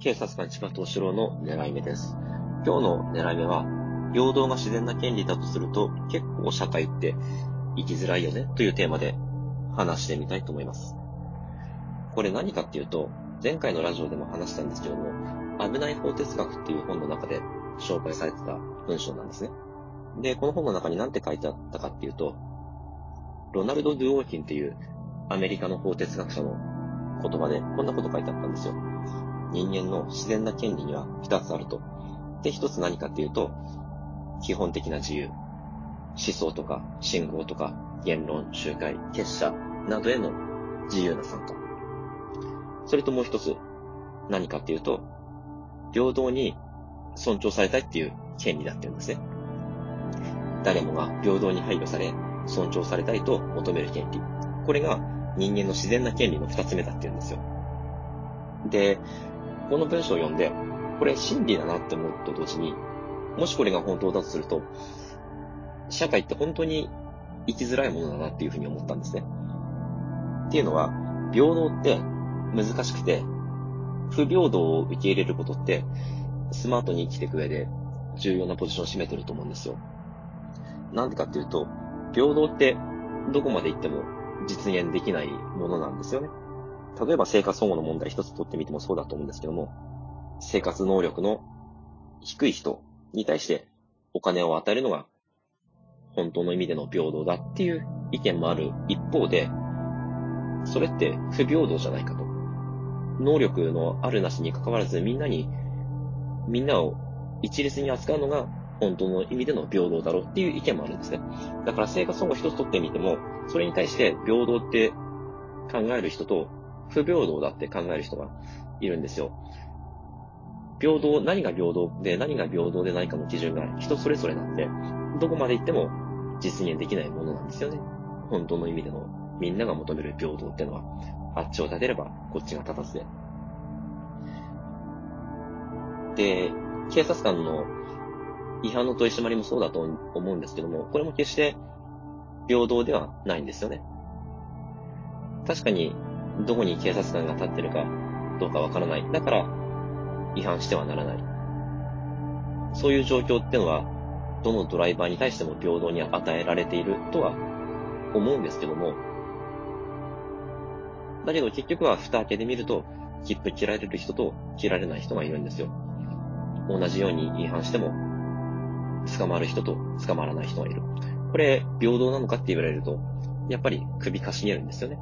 警察官千葉東四郎の狙い目です。今日の狙い目は、平等が自然な権利だとすると、結構社会って生きづらいよねというテーマで話してみたいと思います。これ何かっていうと、前回のラジオでも話したんですけども、危ない法哲学っていう本の中で紹介されてた文章なんですね。で、この本の中に何て書いてあったかっていうと、ロナルド・ドゥオーキンっていうアメリカの法哲学者の言葉でこんなこと書いてあったんですよ。人間の自然な権利には二つあると。で、一つ何かっていうと、基本的な自由。思想とか信号とか言論、集会、結社などへの自由な参加。それともう一つ何かっていうと、平等に尊重されたいっていう権利だっていうんですね。誰もが平等に配慮され、尊重されたいと求める権利。これが人間の自然な権利の二つ目だっていうんですよ。で、この文章を読んで、これ真理だなって思うと同時に、もしこれが本当だとすると、社会って本当に生きづらいものだなっていうふうに思ったんですね。っていうのは、平等って難しくて、不平等を受け入れることって、スマートに生きていく上で重要なポジションを占めてると思うんですよ。なんでかっていうと、平等ってどこまで行っても実現できないものなんですよね。例えば生活保護の問題一つ取ってみてもそうだと思うんですけども、生活能力の低い人に対してお金を与えるのが本当の意味での平等だっていう意見もある一方で、それって不平等じゃないかと。能力のあるなしに関わらずみんなに、みんなを一律に扱うのが本当の意味での平等だろうっていう意見もあるんですね。だから生活保護一つ取ってみても、それに対して平等って考える人と不平等だって考える人がいるんですよ。平等、何が平等で何が平等でないかの基準が人それぞれなんで、どこまで行っても実現できないものなんですよね。本当の意味でのみんなが求める平等ってのは、あっちを立てればこっちが立たずで。で、警察官の違反の取り締まりもそうだと思うんですけども、これも決して平等ではないんですよね。確かに、どこに警察官が立ってるかどうかわからない。だから、違反してはならない。そういう状況ってのは、どのドライバーに対しても平等に与えられているとは思うんですけども、だけど結局は蓋開けてみると、切符切られる人と切られない人がいるんですよ。同じように違反しても、捕まる人と捕まらない人がいる。これ、平等なのかって言われると、やっぱり首かしげるんですよね。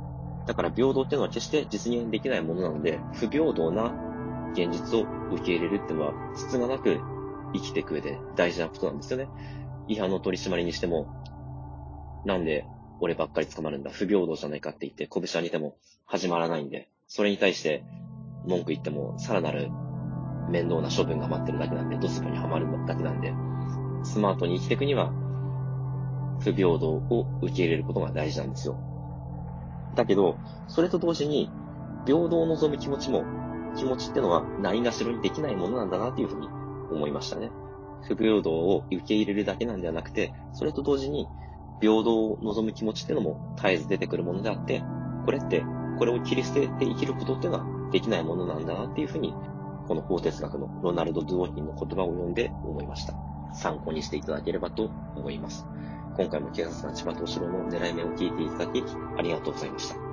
だから平等っていうのは決して実現できないものなので、不平等な現実を受け入れるっていうのは、質がなく生きていく上で大事なことなんですよね。違反の取り締まりにしても、なんで俺ばっかり捕まるんだ、不平等じゃないかって言って拳上げても始まらないんで、それに対して文句言ってもさらなる面倒な処分が待ってるだけなんで、ドスポにはまるだけなんで、スマートに生きていくには、不平等を受け入れることが大事なんですよ。だけど、それと同時に、平等を望む気持ちも、気持ちってのはないがしろにできないものなんだなっていうふうに思いましたね。不平等を受け入れるだけなんではなくて、それと同時に、平等を望む気持ちってのも絶えず出てくるものであって、これって、これを切り捨てて生きることっていうのはできないものなんだなっていうふうに、この法哲学のロナルド・ドゥオーキンの言葉を読んで思いました。参考にしていただければと思います。今回も警察官千葉敏郎の狙い目を聞いていただき、ありがとうございました。